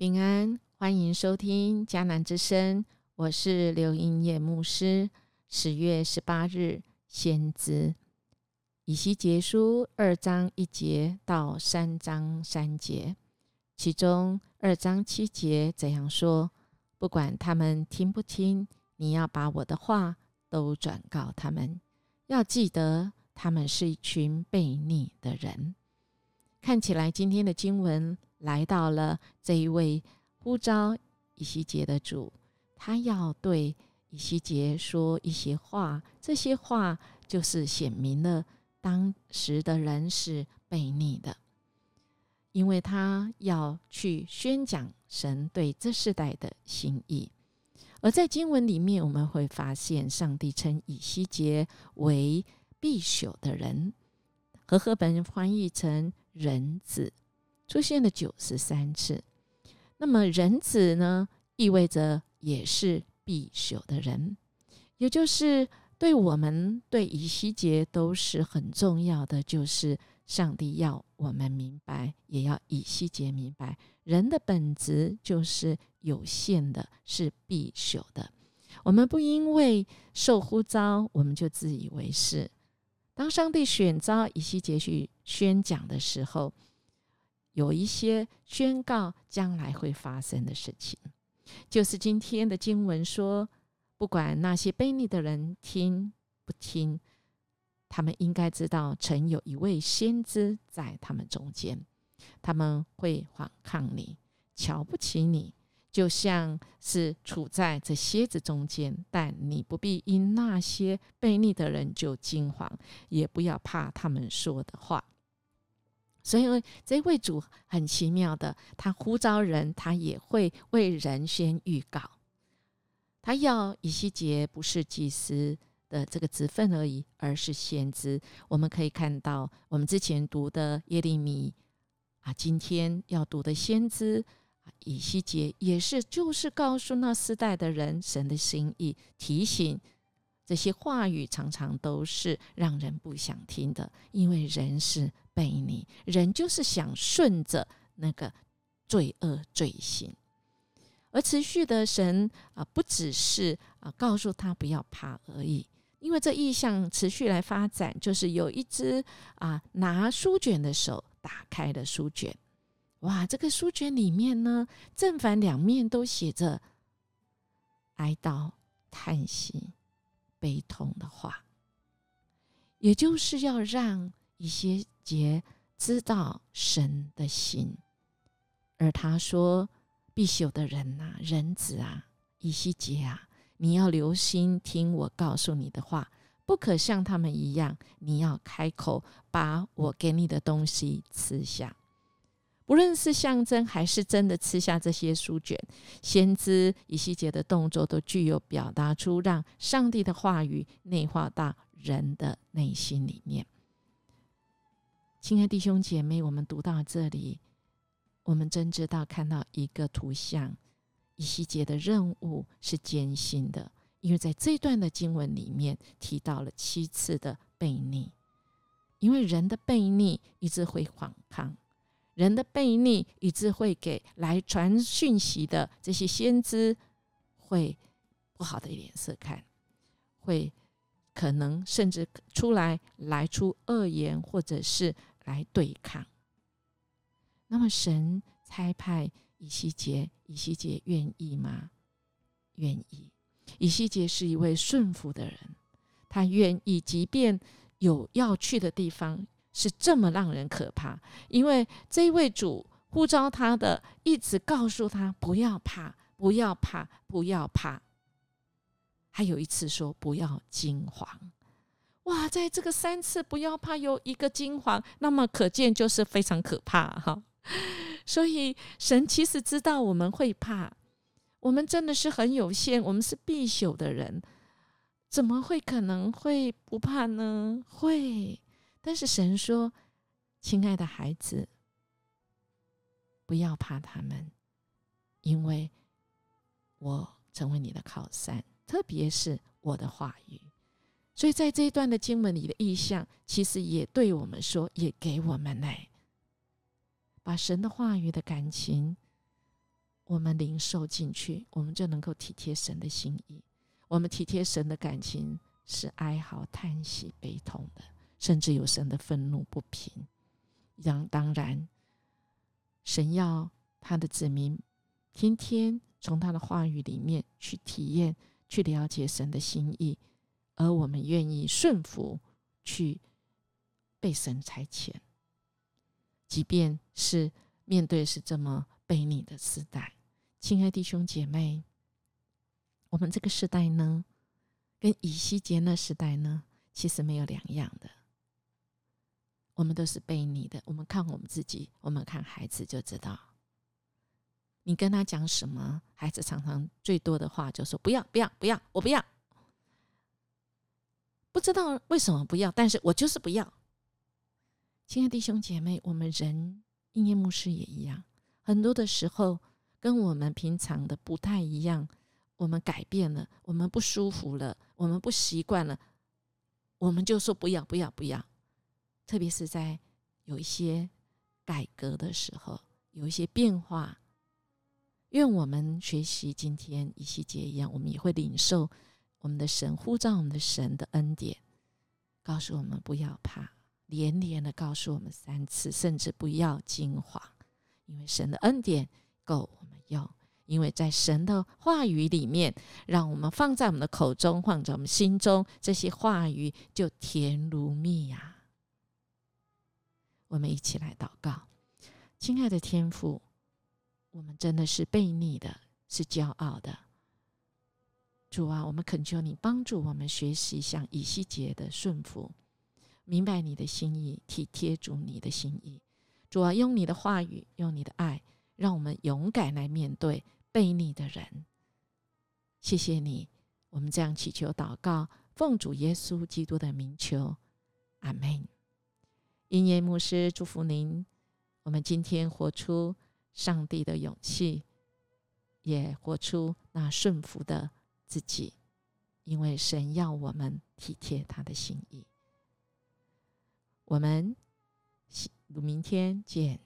平安，欢迎收听迦南之声，我是刘英叶牧师。十月十八日，先知以西结书二章一节到三章三节，其中二章七节怎样说？不管他们听不听，你要把我的话都转告他们，要记得他们是一群悖逆的人。看起来今天的经文。来到了这一位呼召以西结的主，他要对以西结说一些话，这些话就是显明了当时的人是悖逆的，因为他要去宣讲神对这世代的心意。而在经文里面，我们会发现上帝称以西结为必朽的人，和合本翻译成人子。出现了九十三次，那么人子呢，意味着也是必朽的人，也就是对我们对以西结都是很重要的，就是上帝要我们明白，也要以西结明白，人的本质就是有限的，是必朽的。我们不因为受呼召，我们就自以为是。当上帝选召以西结去宣讲的时候。有一些宣告将来会发生的事情，就是今天的经文说，不管那些悖逆的人听不听，他们应该知道，曾有一位先知在他们中间，他们会反抗你，瞧不起你，就像是处在这蝎子中间。但你不必因那些悖逆的人就惊慌，也不要怕他们说的话。所以，这位主很奇妙的，他呼召人，他也会为人先预告。他要以西结不是祭司的这个职分而已，而是先知。我们可以看到，我们之前读的耶利米啊，今天要读的先知以西结，也是就是告诉那世代的人神的心意，提醒这些话语常常都是让人不想听的，因为人是。悖逆人就是想顺着那个罪恶罪行，而持续的神啊，不只是啊告诉他不要怕而已，因为这意象持续来发展，就是有一只啊拿书卷的手打开了书卷，哇，这个书卷里面呢，正反两面都写着哀悼、叹息、悲痛的话，也就是要让一些。杰知道神的心，而他说：“必朽的人呐，人子啊，以西结啊，你要留心听我告诉你的话，不可像他们一样。你要开口，把我给你的东西吃下，不论是象征还是真的吃下这些书卷。先知以西结的动作都具有表达出让上帝的话语内化到人的内心里面。”亲爱弟兄姐妹，我们读到这里，我们真知道看到一个图像，以西结的任务是艰辛的，因为在这段的经文里面提到了七次的悖逆，因为人的悖逆一直会反抗，人的悖逆一直会给来传讯息的这些先知会不好的脸色看，会可能甚至出来来出恶言，或者是。来对抗。那么神差派以西结，以西结愿意吗？愿意。以西结是一位顺服的人，他愿意，即便有要去的地方是这么让人可怕，因为这一位主呼召他的，一直告诉他不要怕，不要怕，不要怕。还有一次说不要惊慌。哇，在这个三次不要怕有一个金黄，那么可见就是非常可怕哈。所以神其实知道我们会怕，我们真的是很有限，我们是必朽的人，怎么会可能会不怕呢？会，但是神说：“亲爱的孩子，不要怕他们，因为我成为你的靠山，特别是我的话语。”所以在这一段的经文里的意象，其实也对我们说，也给我们来把神的话语的感情我们领受进去，我们就能够体贴神的心意。我们体贴神的感情是哀嚎、叹息、悲痛的，甚至有神的愤怒不平。让当然，神要他的子民天天从他的话语里面去体验、去了解神的心意，而我们愿意顺服，去被神差遣，即便是面对是这么悖逆的时代。亲爱弟兄姐妹，我们这个时代呢，跟以西结那时代呢，其实没有两样的。我们都是悖逆的。我们看我们自己，我们看孩子就知道。你跟他讲什么，孩子常常最多的话就说：“不要，不要，不要，我不要。”不知道为什么不要，但是我就是不要。亲爱的弟兄姐妹，我们人应验牧师也一样，很多的时候。跟我们平常的不太一样，我们改变了，我们不舒服了，我们不习惯了，我们就说不要，不要，不要。特别是在有一些改革的时候，有一些变化，愿我们学习今天一细节一样，我们也会领受我们的神呼召我们的神的恩典，告诉我们不要怕，连连的告诉我们三次，甚至不要惊慌，因为神的恩典。够我们用，因为在神的话语里面，让我们放在我们的口中，放在我们心中，这些话语就甜如蜜呀。我们一起来祷告，亲爱的天父，我们真的是悖逆的，是骄傲的。主啊，我们恳求你帮助我们学习像以西结的顺服，明白你的心意，体贴主你的心意。主啊，用你的话语，用你的爱。让我们勇敢来面对悖逆的人。谢谢你，我们这样祈求祷告，奉主耶稣基督的名求，阿门。因耶牧师祝福您，我们今天活出上帝的勇气，也活出那顺服的自己，因为神要我们体贴他的心意。我们明天见。